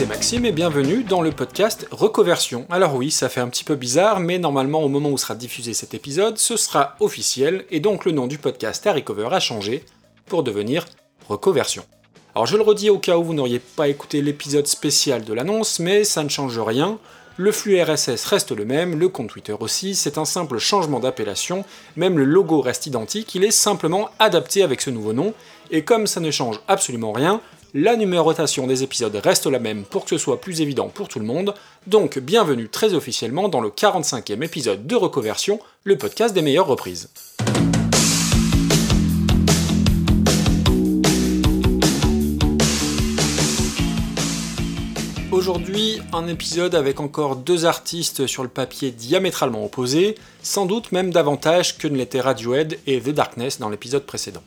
c'est Maxime et bienvenue dans le podcast Recoversion. Alors oui, ça fait un petit peu bizarre, mais normalement au moment où sera diffusé cet épisode, ce sera officiel et donc le nom du podcast à Recover a changé pour devenir Recoversion. Alors je le redis au cas où vous n'auriez pas écouté l'épisode spécial de l'annonce, mais ça ne change rien. Le flux RSS reste le même, le compte Twitter aussi, c'est un simple changement d'appellation, même le logo reste identique, il est simplement adapté avec ce nouveau nom, et comme ça ne change absolument rien, la numérotation des épisodes reste la même pour que ce soit plus évident pour tout le monde, donc bienvenue très officiellement dans le 45e épisode de Recoversion, le podcast des meilleures reprises. Aujourd'hui, un épisode avec encore deux artistes sur le papier diamétralement opposés, sans doute même davantage que ne l'étaient Radiohead et The Darkness dans l'épisode précédent.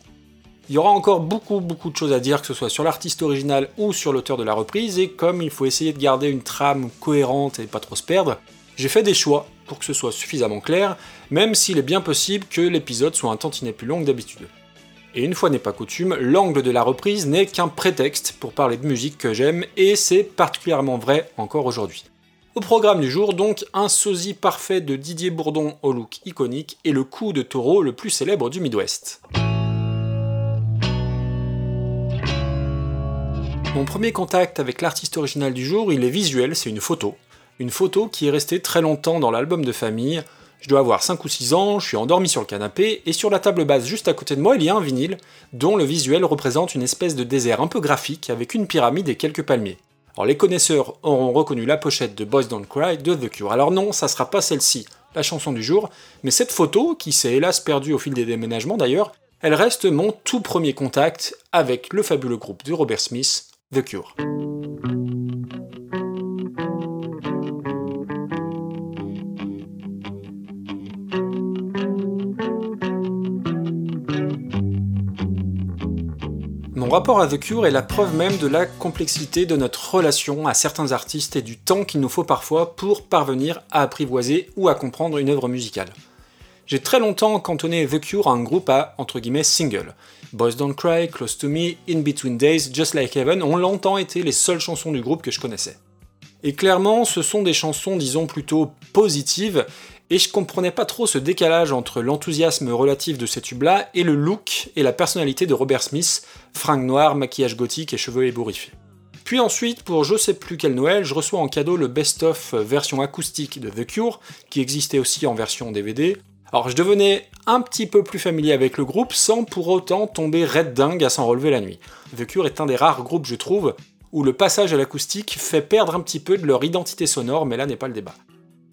Il y aura encore beaucoup beaucoup de choses à dire, que ce soit sur l'artiste original ou sur l'auteur de la reprise, et comme il faut essayer de garder une trame cohérente et pas trop se perdre, j'ai fait des choix pour que ce soit suffisamment clair, même s'il est bien possible que l'épisode soit un tantinet plus long que d'habitude. Et une fois n'est pas coutume, l'angle de la reprise n'est qu'un prétexte pour parler de musique que j'aime, et c'est particulièrement vrai encore aujourd'hui. Au programme du jour, donc, un sosie parfait de Didier Bourdon au look iconique et le coup de taureau le plus célèbre du Midwest. Mon premier contact avec l'artiste original du jour, il est visuel, c'est une photo. Une photo qui est restée très longtemps dans l'album de famille. Je dois avoir 5 ou 6 ans, je suis endormi sur le canapé, et sur la table basse juste à côté de moi, il y a un vinyle, dont le visuel représente une espèce de désert un peu graphique, avec une pyramide et quelques palmiers. Alors les connaisseurs auront reconnu la pochette de Boys Don't Cry de The Cure. Alors non, ça sera pas celle-ci, la chanson du jour, mais cette photo, qui s'est hélas perdue au fil des déménagements d'ailleurs, elle reste mon tout premier contact avec le fabuleux groupe de Robert Smith, The Cure. Mon rapport à The Cure est la preuve même de la complexité de notre relation à certains artistes et du temps qu'il nous faut parfois pour parvenir à apprivoiser ou à comprendre une œuvre musicale. J'ai très longtemps cantonné The Cure à un groupe à entre guillemets single. Boys Don't Cry, Close to Me, In Between Days, Just Like Heaven ont longtemps été les seules chansons du groupe que je connaissais. Et clairement, ce sont des chansons, disons, plutôt positives, et je comprenais pas trop ce décalage entre l'enthousiasme relatif de ces tubes-là et le look et la personnalité de Robert Smith, fringues noires, maquillage gothique et cheveux ébouriffés. Puis ensuite, pour je sais plus quel Noël, je reçois en cadeau le best-of version acoustique de The Cure, qui existait aussi en version DVD, alors je devenais un petit peu plus familier avec le groupe sans pour autant tomber red dingue à s'en relever la nuit. The Cure est un des rares groupes, je trouve, où le passage à l'acoustique fait perdre un petit peu de leur identité sonore, mais là n'est pas le débat.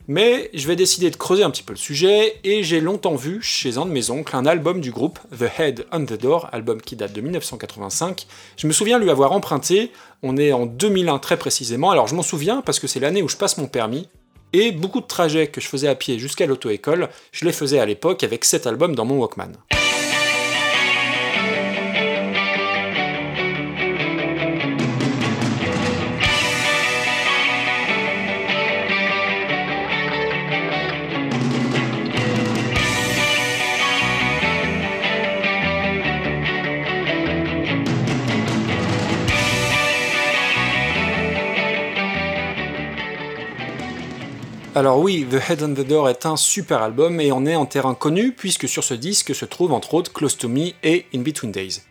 Mais je vais décider de creuser un petit peu le sujet, et j'ai longtemps vu chez un de mes oncles un album du groupe, The Head on the Door, album qui date de 1985. Je me souviens lui avoir emprunté, on est en 2001 très précisément, alors je m'en souviens parce que c'est l'année où je passe mon permis, et beaucoup de trajets que je faisais à pied jusqu'à l'auto-école, je les faisais à l'époque avec cet album dans mon Walkman. Alors oui, The Head on the Door est un super album et on est en terrain connu puisque sur ce disque se trouvent entre autres Close to Me et In Between Days.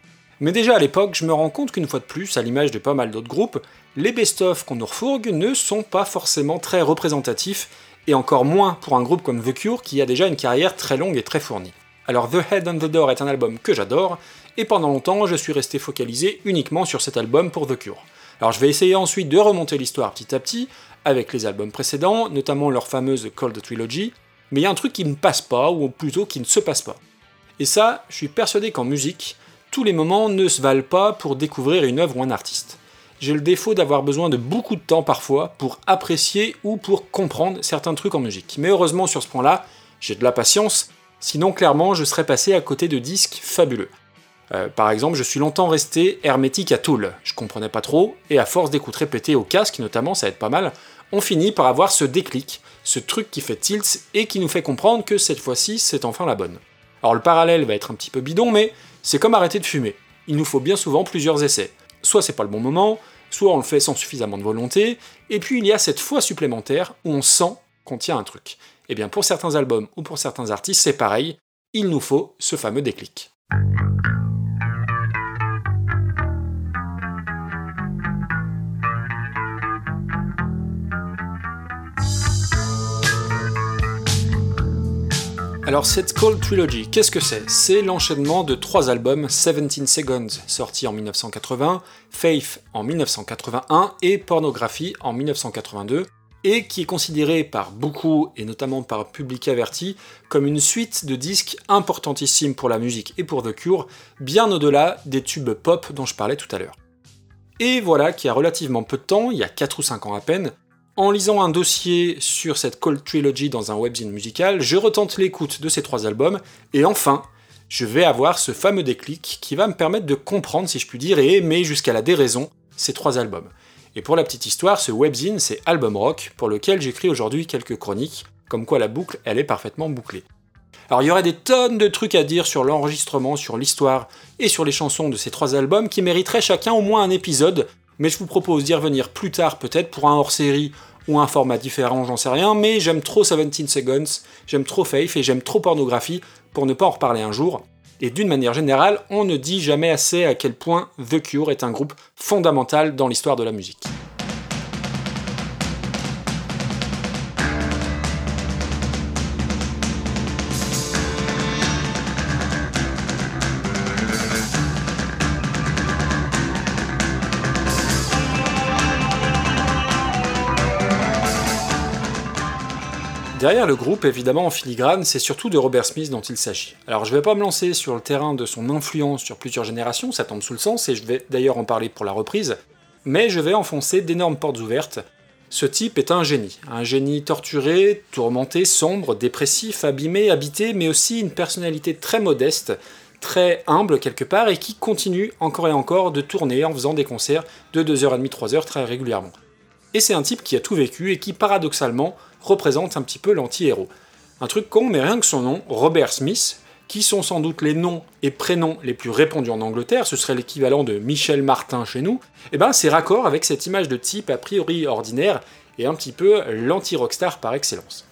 Mais déjà à l'époque, je me rends compte qu'une fois de plus, à l'image de pas mal d'autres groupes, les best-of qu'on nous refourgue ne sont pas forcément très représentatifs, et encore moins pour un groupe comme The Cure qui a déjà une carrière très longue et très fournie. Alors The Head on the Door est un album que j'adore, et pendant longtemps je suis resté focalisé uniquement sur cet album pour The Cure. Alors je vais essayer ensuite de remonter l'histoire petit à petit, avec les albums précédents, notamment leur fameuse Cold Trilogy, mais il y a un truc qui ne passe pas, ou plutôt qui ne se passe pas. Et ça, je suis persuadé qu'en musique, tous les moments ne se valent pas pour découvrir une œuvre ou un artiste. J'ai le défaut d'avoir besoin de beaucoup de temps parfois pour apprécier ou pour comprendre certains trucs en musique. Mais heureusement sur ce point-là, j'ai de la patience, sinon clairement je serais passé à côté de disques fabuleux. Euh, par exemple, je suis longtemps resté hermétique à Tool. Je comprenais pas trop, et à force d'écoute répétée au casque notamment, ça aide pas mal, on finit par avoir ce déclic, ce truc qui fait tilt et qui nous fait comprendre que cette fois-ci, c'est enfin la bonne. Alors le parallèle va être un petit peu bidon, mais c'est comme arrêter de fumer. Il nous faut bien souvent plusieurs essais. Soit c'est pas le bon moment, soit on le fait sans suffisamment de volonté, et puis il y a cette fois supplémentaire où on sent qu'on tient un truc. Et eh bien pour certains albums ou pour certains artistes, c'est pareil, il nous faut ce fameux déclic. Alors cette Cold Trilogy, qu'est-ce que c'est? C'est l'enchaînement de trois albums 17 Seconds sortis en 1980, Faith en 1981 et Pornography en 1982, et qui est considéré par beaucoup, et notamment par Public Averti, comme une suite de disques importantissimes pour la musique et pour The Cure, bien au-delà des tubes pop dont je parlais tout à l'heure. Et voilà qui a relativement peu de temps, il y a 4 ou 5 ans à peine, en lisant un dossier sur cette Cold Trilogy dans un webzine musical, je retente l'écoute de ces trois albums, et enfin, je vais avoir ce fameux déclic qui va me permettre de comprendre, si je puis dire, et aimer jusqu'à la déraison ces trois albums. Et pour la petite histoire, ce webzine, c'est Album Rock, pour lequel j'écris aujourd'hui quelques chroniques, comme quoi la boucle, elle est parfaitement bouclée. Alors il y aurait des tonnes de trucs à dire sur l'enregistrement, sur l'histoire et sur les chansons de ces trois albums qui mériteraient chacun au moins un épisode, mais je vous propose d'y revenir plus tard peut-être pour un hors-série ou un format différent, j'en sais rien, mais j'aime trop 17 Seconds, j'aime trop Faith et j'aime trop Pornographie pour ne pas en reparler un jour. Et d'une manière générale, on ne dit jamais assez à quel point The Cure est un groupe fondamental dans l'histoire de la musique. Derrière le groupe, évidemment en filigrane, c'est surtout de Robert Smith dont il s'agit. Alors je vais pas me lancer sur le terrain de son influence sur plusieurs générations, ça tombe sous le sens, et je vais d'ailleurs en parler pour la reprise, mais je vais enfoncer d'énormes portes ouvertes. Ce type est un génie, un génie torturé, tourmenté, sombre, dépressif, abîmé, habité, mais aussi une personnalité très modeste, très humble quelque part, et qui continue encore et encore de tourner en faisant des concerts de 2h30, 3h très régulièrement. Et c'est un type qui a tout vécu et qui paradoxalement représente un petit peu l'anti-héros. Un truc con, mais rien que son nom, Robert Smith, qui sont sans doute les noms et prénoms les plus répandus en Angleterre, ce serait l'équivalent de Michel Martin chez nous, et eh ben c'est raccord avec cette image de type a priori ordinaire et un petit peu l'anti-rockstar par excellence.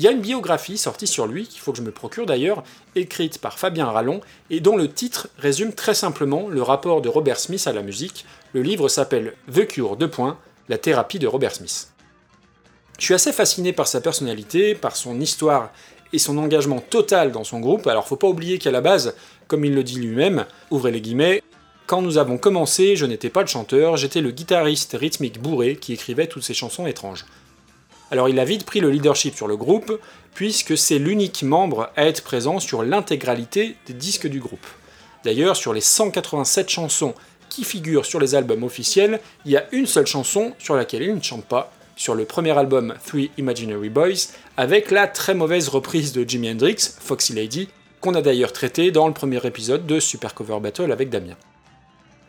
Il y a une biographie sortie sur lui, qu'il faut que je me procure d'ailleurs, écrite par Fabien Rallon, et dont le titre résume très simplement le rapport de Robert Smith à la musique. Le livre s'appelle The Cure 2. La thérapie de Robert Smith. Je suis assez fasciné par sa personnalité, par son histoire et son engagement total dans son groupe. Alors faut pas oublier qu'à la base, comme il le dit lui-même, ouvrez les guillemets, quand nous avons commencé, je n'étais pas le chanteur, j'étais le guitariste rythmique bourré qui écrivait toutes ces chansons étranges. Alors il a vite pris le leadership sur le groupe, puisque c'est l'unique membre à être présent sur l'intégralité des disques du groupe. D'ailleurs, sur les 187 chansons qui figurent sur les albums officiels, il y a une seule chanson sur laquelle il ne chante pas, sur le premier album Three Imaginary Boys, avec la très mauvaise reprise de Jimi Hendrix, Foxy Lady, qu'on a d'ailleurs traité dans le premier épisode de Super Cover Battle avec Damien.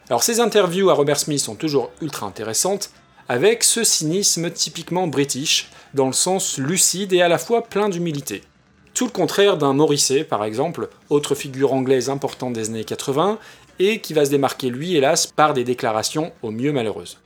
Alors ces interviews à Robert Smith sont toujours ultra intéressantes, avec ce cynisme typiquement british, dans le sens lucide et à la fois plein d'humilité. Tout le contraire d'un Morrissey, par exemple, autre figure anglaise importante des années 80, et qui va se démarquer lui, hélas, par des déclarations au mieux malheureuses.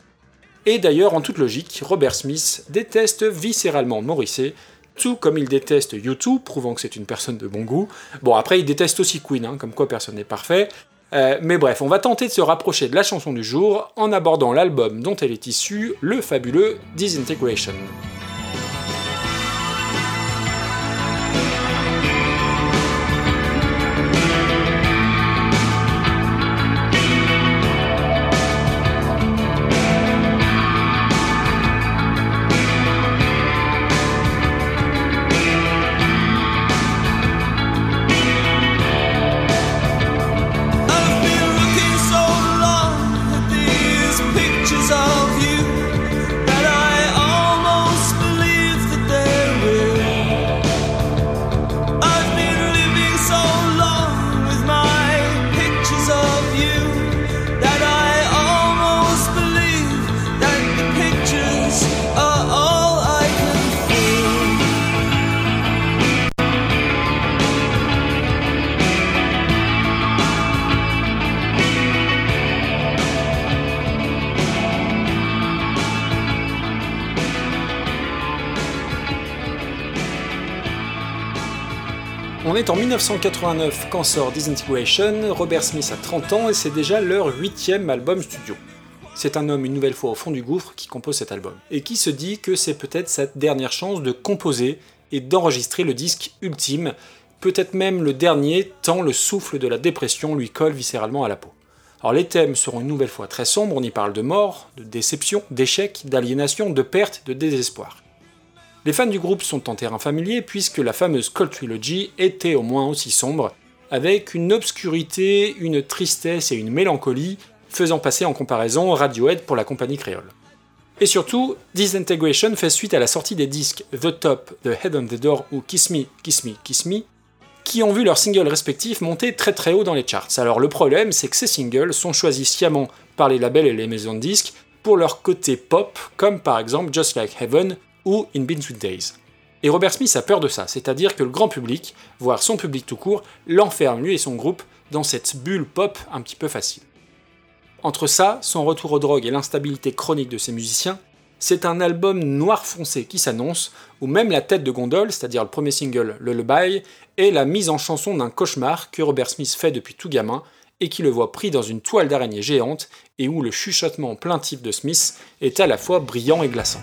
Et d'ailleurs, en toute logique, Robert Smith déteste viscéralement Morrissey, tout comme il déteste U2, prouvant que c'est une personne de bon goût. Bon, après, il déteste aussi Queen, hein, comme quoi personne n'est parfait. Euh, mais bref, on va tenter de se rapprocher de la chanson du jour en abordant l'album dont elle est issue, le fabuleux Disintegration. On est en 1989 quand sort Disintegration, Robert Smith a 30 ans et c'est déjà leur huitième album studio. C'est un homme une nouvelle fois au fond du gouffre qui compose cet album, et qui se dit que c'est peut-être sa dernière chance de composer et d'enregistrer le disque ultime, peut-être même le dernier tant le souffle de la dépression lui colle viscéralement à la peau. Alors les thèmes seront une nouvelle fois très sombres, on y parle de mort, de déception, d'échec, d'aliénation, de perte, de désespoir. Les fans du groupe sont en terrain familier puisque la fameuse Cold Trilogy était au moins aussi sombre, avec une obscurité, une tristesse et une mélancolie faisant passer en comparaison Radiohead pour la compagnie créole. Et surtout, Disintegration fait suite à la sortie des disques The Top, The Head on the Door ou Kiss Me, Kiss Me, Kiss Me, qui ont vu leurs singles respectifs monter très très haut dans les charts. Alors le problème, c'est que ces singles sont choisis sciemment par les labels et les maisons de disques pour leur côté pop, comme par exemple Just Like Heaven ou In Sweet Days. Et Robert Smith a peur de ça, c'est-à-dire que le grand public, voire son public tout court, l'enferme lui et son groupe dans cette bulle pop un petit peu facile. Entre ça, son retour aux drogues et l'instabilité chronique de ses musiciens, c'est un album noir foncé qui s'annonce, où même la tête de gondole, c'est-à-dire le premier single Lullaby, est la mise en chanson d'un cauchemar que Robert Smith fait depuis tout gamin et qui le voit pris dans une toile d'araignée géante et où le chuchotement plaintif de Smith est à la fois brillant et glaçant.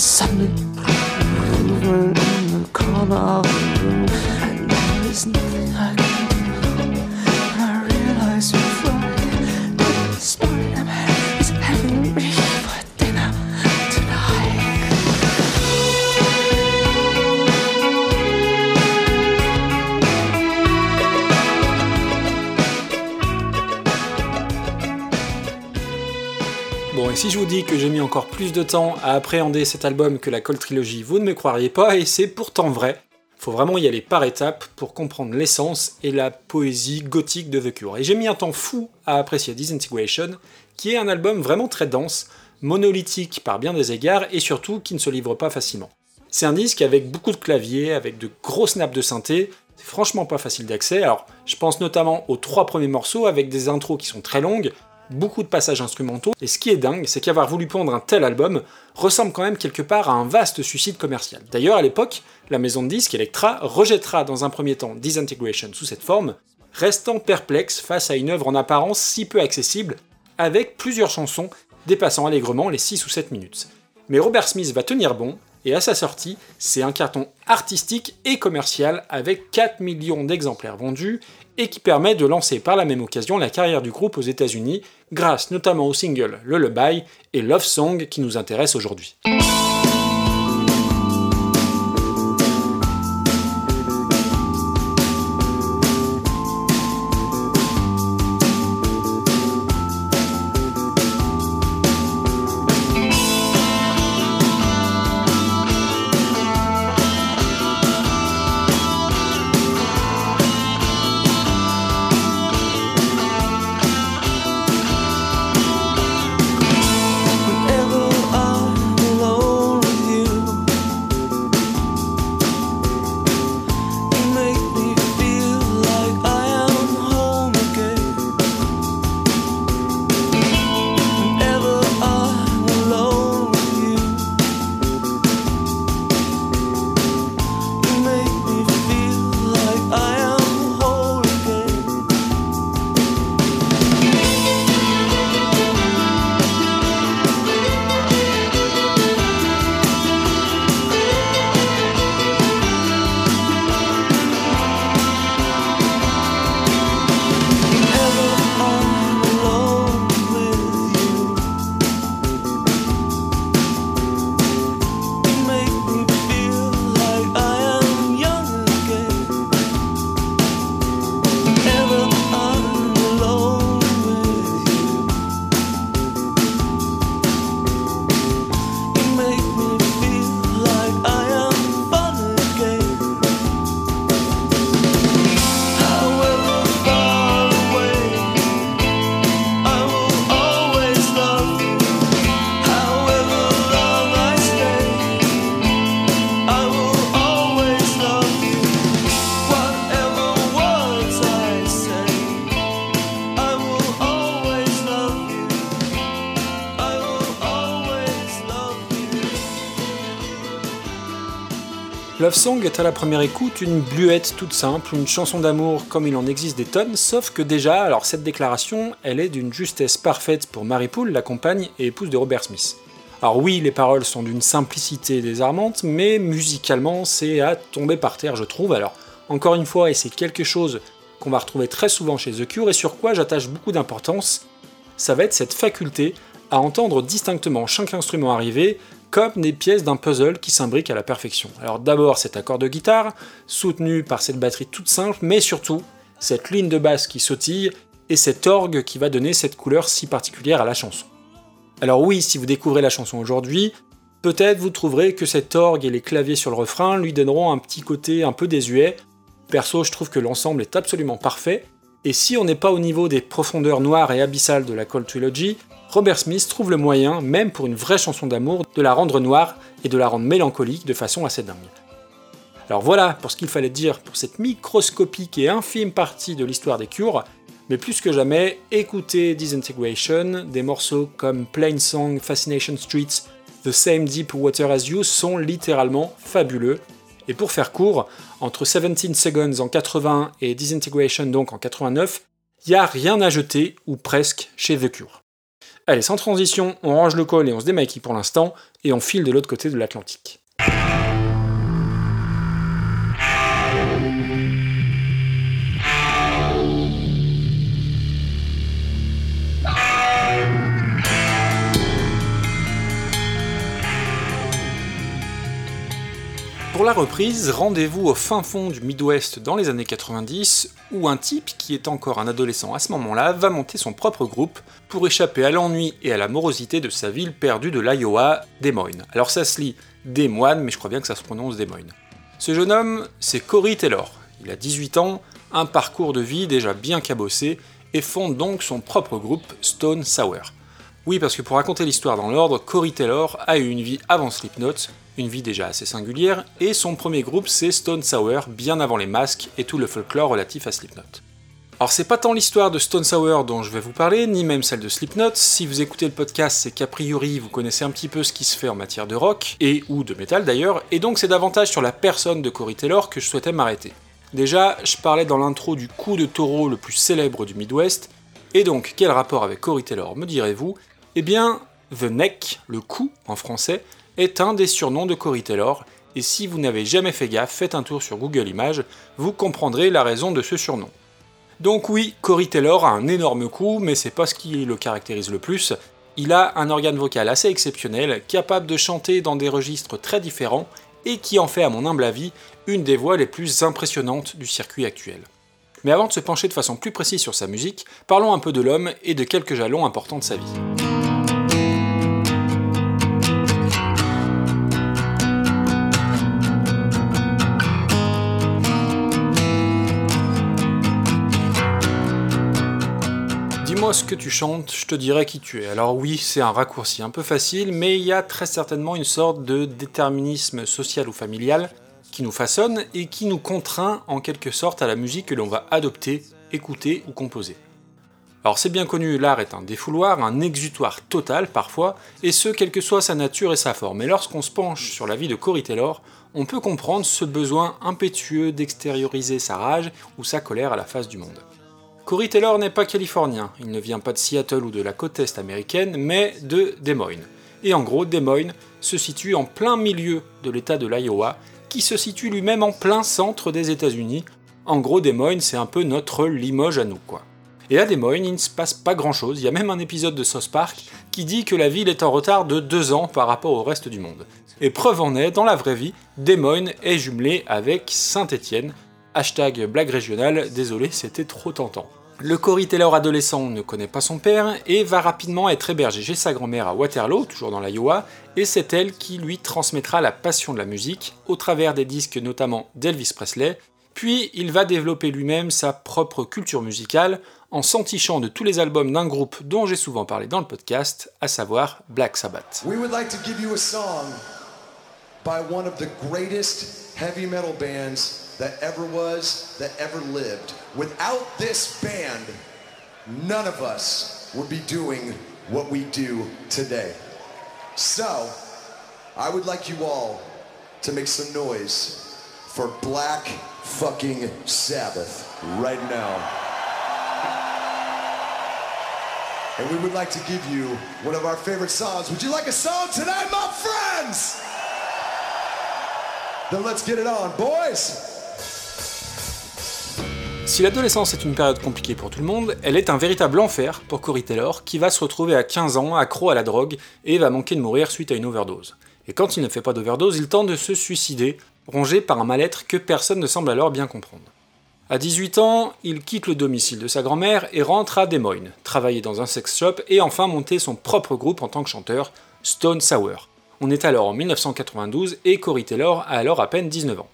suddenly over in the corner of the room, and there is nothing I can do. Si je vous dis que j'ai mis encore plus de temps à appréhender cet album que la Cold Trilogy, vous ne me croiriez pas, et c'est pourtant vrai. Faut vraiment y aller par étapes pour comprendre l'essence et la poésie gothique de The Cure. Et j'ai mis un temps fou à apprécier Disintegration, qui est un album vraiment très dense, monolithique par bien des égards, et surtout qui ne se livre pas facilement. C'est un disque avec beaucoup de claviers, avec de gros snaps de synthé, c'est franchement pas facile d'accès, alors je pense notamment aux trois premiers morceaux avec des intros qui sont très longues, beaucoup de passages instrumentaux, et ce qui est dingue, c'est qu'avoir voulu pondre un tel album ressemble quand même quelque part à un vaste suicide commercial. D'ailleurs, à l'époque, la maison de disques Electra rejettera dans un premier temps Disintegration sous cette forme, restant perplexe face à une œuvre en apparence si peu accessible, avec plusieurs chansons dépassant allègrement les 6 ou 7 minutes. Mais Robert Smith va tenir bon, et à sa sortie, c'est un carton artistique et commercial avec 4 millions d'exemplaires vendus et qui permet de lancer par la même occasion la carrière du groupe aux États-Unis, grâce notamment au single Lullaby et Love Song qui nous intéressent aujourd'hui. Love Song est à la première écoute une bluette toute simple, une chanson d'amour comme il en existe des tonnes, sauf que déjà, alors cette déclaration, elle est d'une justesse parfaite pour Mary Poole, la compagne et épouse de Robert Smith. Alors oui, les paroles sont d'une simplicité désarmante, mais musicalement, c'est à tomber par terre, je trouve. Alors, encore une fois, et c'est quelque chose qu'on va retrouver très souvent chez The Cure et sur quoi j'attache beaucoup d'importance, ça va être cette faculté à entendre distinctement chaque instrument arriver comme des pièces d'un puzzle qui s'imbriquent à la perfection. Alors d'abord cet accord de guitare, soutenu par cette batterie toute simple, mais surtout cette ligne de basse qui sautille et cet orgue qui va donner cette couleur si particulière à la chanson. Alors oui, si vous découvrez la chanson aujourd'hui, peut-être vous trouverez que cet orgue et les claviers sur le refrain lui donneront un petit côté un peu désuet. Perso, je trouve que l'ensemble est absolument parfait, et si on n'est pas au niveau des profondeurs noires et abyssales de la Cold Trilogy, Robert Smith trouve le moyen, même pour une vraie chanson d'amour, de la rendre noire et de la rendre mélancolique de façon assez dingue. Alors voilà pour ce qu'il fallait dire pour cette microscopique et infime partie de l'histoire des cures, mais plus que jamais, écoutez Disintegration, des morceaux comme Plain Song, Fascination Streets, The Same Deep Water as You sont littéralement fabuleux. Et pour faire court, entre 17 Seconds en 80 et Disintegration donc en 89, il n'y a rien à jeter, ou presque, chez The Cure. Allez, sans transition, on range le col et on se démaquille pour l'instant, et on file de l'autre côté de l'Atlantique. Pour la reprise, rendez-vous au fin fond du Midwest dans les années 90, où un type, qui est encore un adolescent à ce moment-là, va monter son propre groupe pour échapper à l'ennui et à la morosité de sa ville perdue de l'Iowa, Des Moines. Alors ça se lit Des Moines, mais je crois bien que ça se prononce Des Moines. Ce jeune homme, c'est Cory Taylor. Il a 18 ans, un parcours de vie déjà bien cabossé, et fonde donc son propre groupe Stone Sour. Oui, parce que pour raconter l'histoire dans l'ordre, Cory Taylor a eu une vie avant Slipknot, une vie déjà assez singulière, et son premier groupe c'est Stone Sour, bien avant les masques et tout le folklore relatif à Slipknot. Alors c'est pas tant l'histoire de Stone Sour dont je vais vous parler, ni même celle de Slipknot, si vous écoutez le podcast c'est qu'a priori vous connaissez un petit peu ce qui se fait en matière de rock, et ou de métal d'ailleurs, et donc c'est davantage sur la personne de Cory Taylor que je souhaitais m'arrêter. Déjà, je parlais dans l'intro du coup de taureau le plus célèbre du Midwest, et donc quel rapport avec Cory Taylor me direz-vous? Eh bien, The Neck, le coup en français, est un des surnoms de Cory Taylor, et si vous n'avez jamais fait gaffe, faites un tour sur Google Images, vous comprendrez la raison de ce surnom. Donc oui, Cory Taylor a un énorme coup, mais c'est pas ce qui le caractérise le plus. Il a un organe vocal assez exceptionnel, capable de chanter dans des registres très différents, et qui en fait, à mon humble avis, une des voix les plus impressionnantes du circuit actuel. Mais avant de se pencher de façon plus précise sur sa musique, parlons un peu de l'homme et de quelques jalons importants de sa vie. Que tu chantes, je te dirai qui tu es. Alors oui, c'est un raccourci un peu facile, mais il y a très certainement une sorte de déterminisme social ou familial qui nous façonne et qui nous contraint en quelque sorte à la musique que l'on va adopter, écouter ou composer. Alors c'est bien connu, l'art est un défouloir, un exutoire total parfois, et ce quelle que soit sa nature et sa forme. Et lorsqu'on se penche sur la vie de Cory Taylor, on peut comprendre ce besoin impétueux d'extérioriser sa rage ou sa colère à la face du monde. Corey Taylor n'est pas californien, il ne vient pas de Seattle ou de la côte est américaine, mais de Des Moines. Et en gros, Des Moines se situe en plein milieu de l'état de l'Iowa, qui se situe lui-même en plein centre des États-Unis. En gros, Des Moines, c'est un peu notre Limoges à nous, quoi. Et à Des Moines, il ne se passe pas grand-chose, il y a même un épisode de South Park qui dit que la ville est en retard de deux ans par rapport au reste du monde. Et preuve en est, dans la vraie vie, Des Moines est jumelé avec Saint-Étienne. Hashtag blague régionale, désolé, c'était trop tentant. Le Cory Taylor adolescent ne connaît pas son père et va rapidement être hébergé chez sa grand-mère à Waterloo, toujours dans l'Iowa, et c'est elle qui lui transmettra la passion de la musique, au travers des disques notamment d'Elvis Presley, puis il va développer lui-même sa propre culture musicale en s'entichant de tous les albums d'un groupe dont j'ai souvent parlé dans le podcast, à savoir Black Sabbath. We would like to give you a song by one of the greatest heavy metal bands that ever was, that ever lived. Without this band, none of us would be doing what we do today. So, I would like you all to make some noise for Black fucking Sabbath right now. And we would like to give you one of our favorite songs. Would you like a song tonight, my friends? Then let's get it on, boys! Si l'adolescence est une période compliquée pour tout le monde, elle est un véritable enfer pour Cory Taylor, qui va se retrouver à 15 ans accro à la drogue et va manquer de mourir suite à une overdose. Et quand il ne fait pas d'overdose, il tente de se suicider, rongé par un mal-être que personne ne semble alors bien comprendre. À 18 ans, il quitte le domicile de sa grand-mère et rentre à Des Moines, travailler dans un sex shop et enfin monter son propre groupe en tant que chanteur, Stone Sour. On est alors en 1992 et Cory Taylor a alors à peine 19 ans.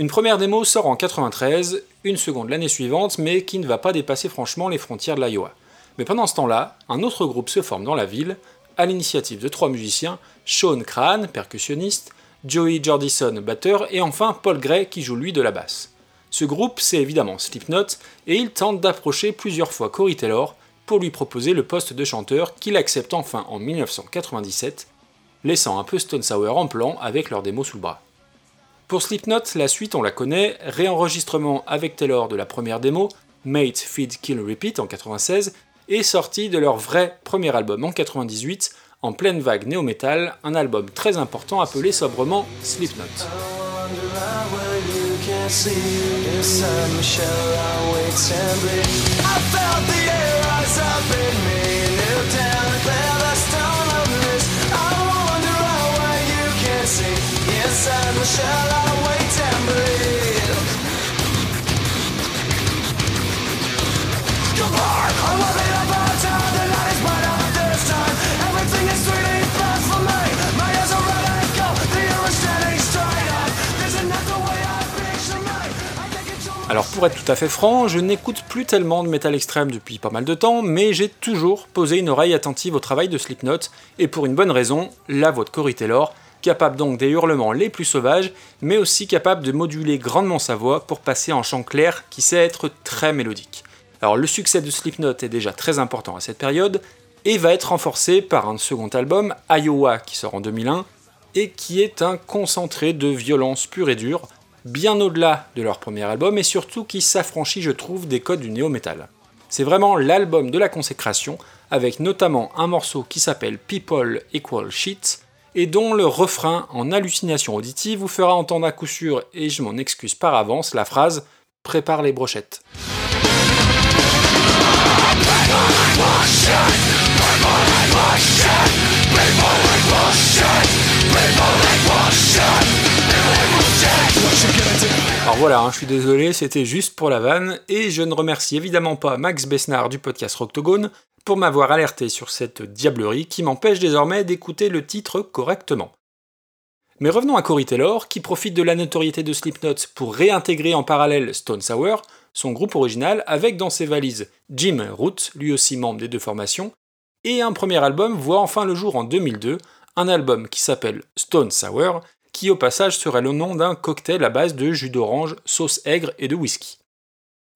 Une première démo sort en 93, une seconde l'année suivante, mais qui ne va pas dépasser franchement les frontières de l'Iowa. Mais pendant ce temps-là, un autre groupe se forme dans la ville, à l'initiative de trois musiciens, Sean Crane, percussionniste, Joey Jordison, batteur, et enfin Paul Gray qui joue lui de la basse. Ce groupe, c'est évidemment Slipknot, et il tente d'approcher plusieurs fois Corey Taylor pour lui proposer le poste de chanteur qu'il accepte enfin en 1997, laissant un peu Stone Sour en plan avec leur démo sous le bras. Pour Slipknot, la suite on la connaît, réenregistrement avec Taylor de la première démo, Mate, Feed, Kill, Repeat en 96, et sortie de leur vrai premier album en 98, en pleine vague néo-metal, un album très important appelé sobrement Slipknot. Alors pour être tout à fait franc, je n'écoute plus tellement de métal extrême depuis pas mal de temps, mais j'ai toujours posé une oreille attentive au travail de Slipknot, et pour une bonne raison, la voix de Cory Taylor, capable donc des hurlements les plus sauvages, mais aussi capable de moduler grandement sa voix pour passer en chant clair qui sait être très mélodique. Alors le succès de Slipknot est déjà très important à cette période, et va être renforcé par un second album, Iowa, qui sort en 2001, et qui est un concentré de violence pure et dure, bien au-delà de leur premier album, et surtout qui s'affranchit, je trouve, des codes du néo-metal. C'est vraiment l'album de la consécration, avec notamment un morceau qui s'appelle People Equal Shit, et dont le refrain en hallucination auditive vous fera entendre à coup sûr, et je m'en excuse par avance, la phrase Prépare les brochettes. Alors voilà, hein, je suis désolé, c'était juste pour la vanne, et je ne remercie évidemment pas Max Besnard du podcast Roctogone pour m'avoir alerté sur cette diablerie qui m'empêche désormais d'écouter le titre correctement. Mais revenons à Cory Taylor, qui profite de la notoriété de Slipknot pour réintégrer en parallèle Stone Sour, son groupe original, avec dans ses valises Jim Root, lui aussi membre des deux formations, et un premier album voit enfin le jour en 2002, un album qui s'appelle Stone Sour, qui au passage serait le nom d'un cocktail à base de jus d'orange, sauce aigre et de whisky.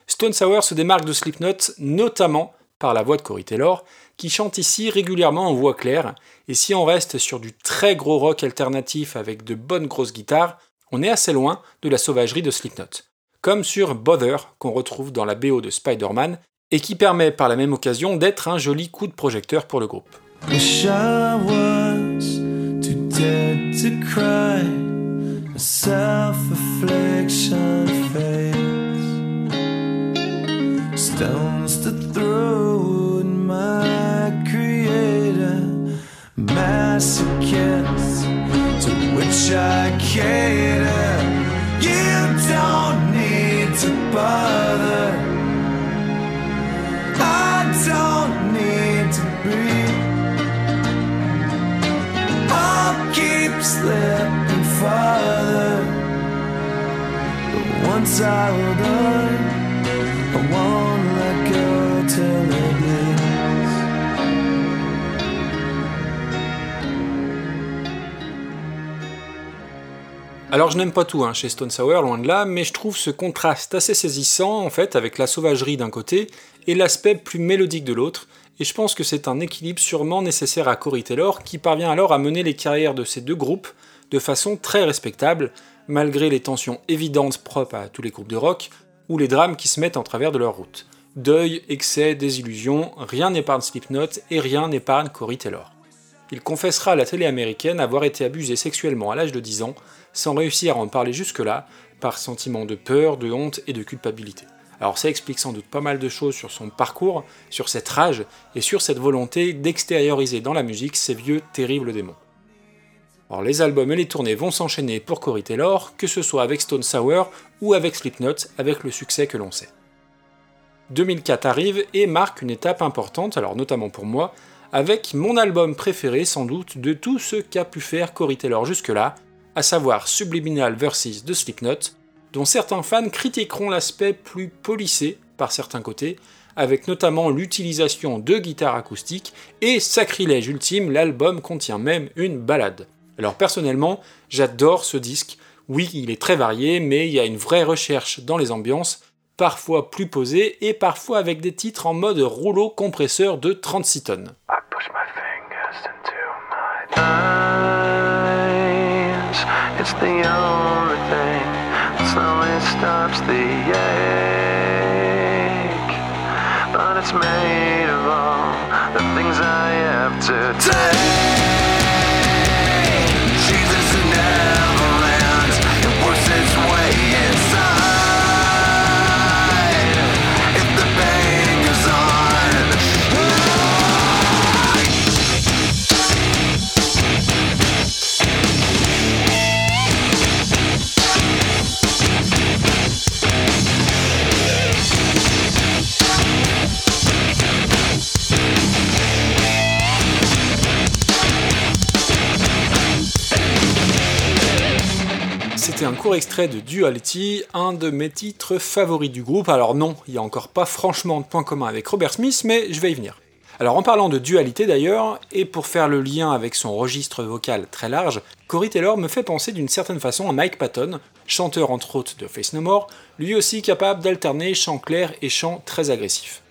Stone Sour se démarque de Slipknot notamment par la voix de Cory Taylor, qui chante ici régulièrement en voix claire, et si on reste sur du très gros rock alternatif avec de bonnes grosses guitares, on est assez loin de la sauvagerie de Slipknot, comme sur Bother qu'on retrouve dans la BO de Spider-Man, et qui permet par la même occasion d'être un joli coup de projecteur pour le groupe. Stones to throw at my creator, masochists to which I cater. You don't need to bother. I don't need to breathe. I'll keep slipping farther. But once I hold on. Alors je n'aime pas tout hein, chez Stone Sour, loin de là, mais je trouve ce contraste assez saisissant en fait avec la sauvagerie d'un côté et l'aspect plus mélodique de l'autre, et je pense que c'est un équilibre sûrement nécessaire à Cory Taylor qui parvient alors à mener les carrières de ces deux groupes de façon très respectable, malgré les tensions évidentes propres à tous les groupes de rock, ou les drames qui se mettent en travers de leur route. Deuil, excès, désillusion, rien n'épargne Slipknot et rien n'épargne Corey Taylor. Il confessera à la télé américaine avoir été abusé sexuellement à l'âge de 10 ans, sans réussir à en parler jusque-là, par sentiment de peur, de honte et de culpabilité. Alors ça explique sans doute pas mal de choses sur son parcours, sur cette rage et sur cette volonté d'extérioriser dans la musique ces vieux terribles démons. Alors les albums et les tournées vont s'enchaîner pour Cory Taylor, que ce soit avec Stone Sour ou avec Slipknot, avec le succès que l'on sait. 2004 arrive et marque une étape importante, alors notamment pour moi, avec mon album préféré sans doute de tout ce qu'a pu faire Cory Taylor jusque-là, à savoir Subliminal Versus de Slipknot, dont certains fans critiqueront l'aspect plus polissé par certains côtés, avec notamment l'utilisation de guitares acoustiques, et sacrilège ultime, l'album contient même une balade. Alors personnellement, j'adore ce disque, oui il est très varié, mais il y a une vraie recherche dans les ambiances, parfois plus posées et parfois avec des titres en mode rouleau compresseur de 36 tonnes. Slowly stops the ache. But it's made of all the things I have to take. Un court extrait de Duality, un de mes titres favoris du groupe. Alors non, il n'y a encore pas franchement de point commun avec Robert Smith, mais je vais y venir. Alors en parlant de dualité d'ailleurs, et pour faire le lien avec son registre vocal très large, Corey Taylor me fait penser d'une certaine façon à Mike Patton, chanteur entre autres de Face No More, lui aussi capable d'alterner chant clair et chant très agressif.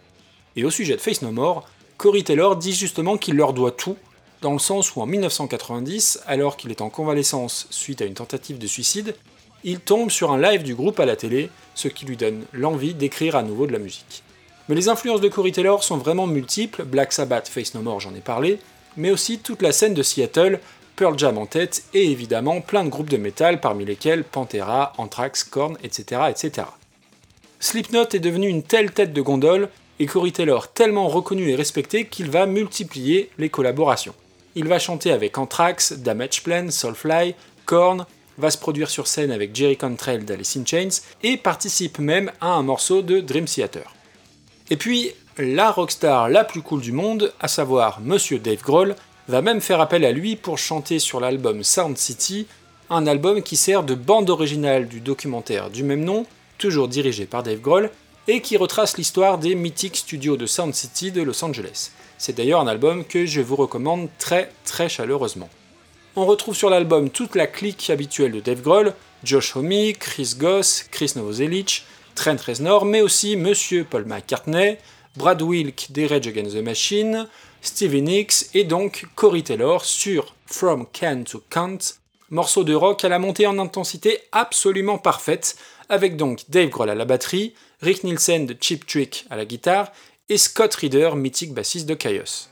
Et au sujet de Face No More, Corey Taylor dit justement qu'il leur doit tout, dans le sens où en 1990, alors qu'il est en convalescence suite à une tentative de suicide, il tombe sur un live du groupe à la télé, ce qui lui donne l'envie d'écrire à nouveau de la musique. Mais les influences de Corey Taylor sont vraiment multiples, Black Sabbath, Face No More, j'en ai parlé, mais aussi toute la scène de Seattle, Pearl Jam en tête, et évidemment plein de groupes de métal parmi lesquels Pantera, Anthrax, Korn, etc., etc. Slipknot est devenu une telle tête de gondole, et Corey Taylor tellement reconnu et respecté qu'il va multiplier les collaborations. Il va chanter avec Anthrax, Damage Plan, Soulfly, Korn, va se produire sur scène avec Jerry Cantrell d'Alice in Chains et participe même à un morceau de Dream Theater. Et puis, la rockstar la plus cool du monde, à savoir Monsieur Dave Grohl, va même faire appel à lui pour chanter sur l'album Sound City, un album qui sert de bande originale du documentaire du même nom, toujours dirigé par Dave Grohl, et qui retrace l'histoire des mythiques studios de Sound City de Los Angeles. C'est d'ailleurs un album que je vous recommande très très chaleureusement. On retrouve sur l'album toute la clique habituelle de Dave Grohl, Josh Homme, Chris Goss, Chris Novoselic, Trent Reznor, mais aussi Monsieur Paul McCartney, Brad Wilk des Rage Against the Machine, Stevie Nicks et donc Corey Taylor sur From Can to Can't, morceau de rock à la montée en intensité absolument parfaite, avec donc Dave Grohl à la batterie, Rick Nielsen de Cheap Trick à la guitare et Scott Reeder, mythique bassiste de Chaos.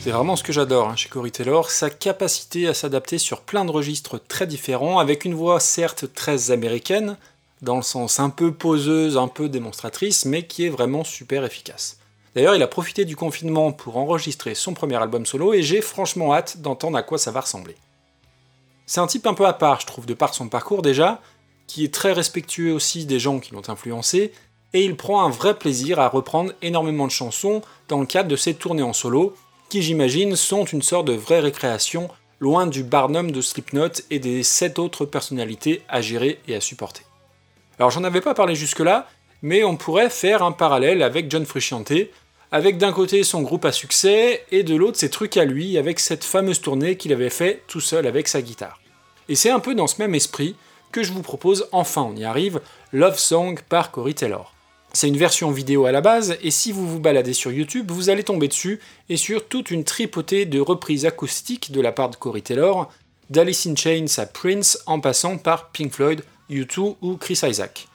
C'est vraiment ce que j'adore hein, chez Corey Taylor, sa capacité à s'adapter sur plein de registres très différents, avec une voix certes très américaine, dans le sens un peu poseuse, un peu démonstratrice, mais qui est vraiment super efficace. D'ailleurs, il a profité du confinement pour enregistrer son premier album solo et j'ai franchement hâte d'entendre à quoi ça va ressembler. C'est un type un peu à part, je trouve, de par son parcours déjà, qui est très respectueux aussi des gens qui l'ont influencé, et il prend un vrai plaisir à reprendre énormément de chansons dans le cadre de ses tournées en solo, qui j'imagine sont une sorte de vraie récréation, loin du Barnum de Slipknot et des sept autres personnalités à gérer et à supporter. Alors j'en avais pas parlé jusque-là, mais on pourrait faire un parallèle avec John Frusciante, avec d'un côté son groupe à succès et de l'autre ses trucs à lui avec cette fameuse tournée qu'il avait fait tout seul avec sa guitare. Et c'est un peu dans ce même esprit que je vous propose, enfin on y arrive, Love Song par Cory Taylor. C'est une version vidéo à la base, et si vous vous baladez sur YouTube, vous allez tomber dessus, et sur toute une tripotée de reprises acoustiques de la part de Cory Taylor, d'Alice in Chains à Prince, en passant par Pink Floyd, U2 ou Chris Isaac.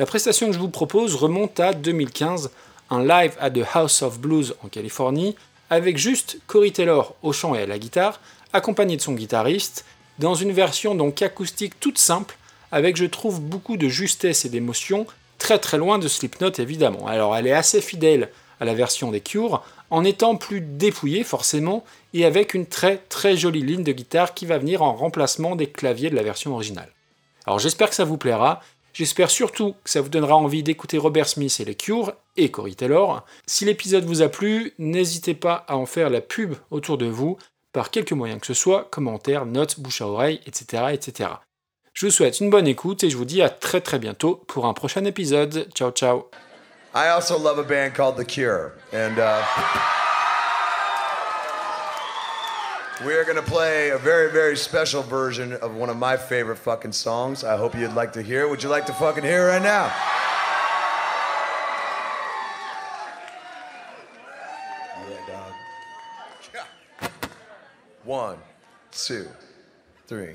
La prestation que je vous propose remonte à 2015, un live à The House of Blues en Californie, avec juste Cory Taylor au chant et à la guitare, accompagné de son guitariste, dans une version donc acoustique toute simple, avec je trouve beaucoup de justesse et d'émotion, très très loin de Slipknot évidemment. Alors elle est assez fidèle à la version des Cure, en étant plus dépouillée forcément, et avec une très très jolie ligne de guitare qui va venir en remplacement des claviers de la version originale. Alors j'espère que ça vous plaira, j'espère surtout que ça vous donnera envie d'écouter Robert Smith et les Cure, et Cory Taylor. Si l'épisode vous a plu, n'hésitez pas à en faire la pub autour de vous, par quelques moyens que ce soit, commentaires, notes, bouche à oreille, etc. etc. Je vous souhaite une bonne écoute et je vous dis à très très bientôt pour un prochain épisode. Ciao ciao. I also love a band called The Cure, and uh, we are gonna play a very, very special version of one of my favorite fucking songs. I hope you'd like to hear. Would you like to fucking hear it right now? Yeah, dog. One, two, three,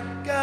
I got.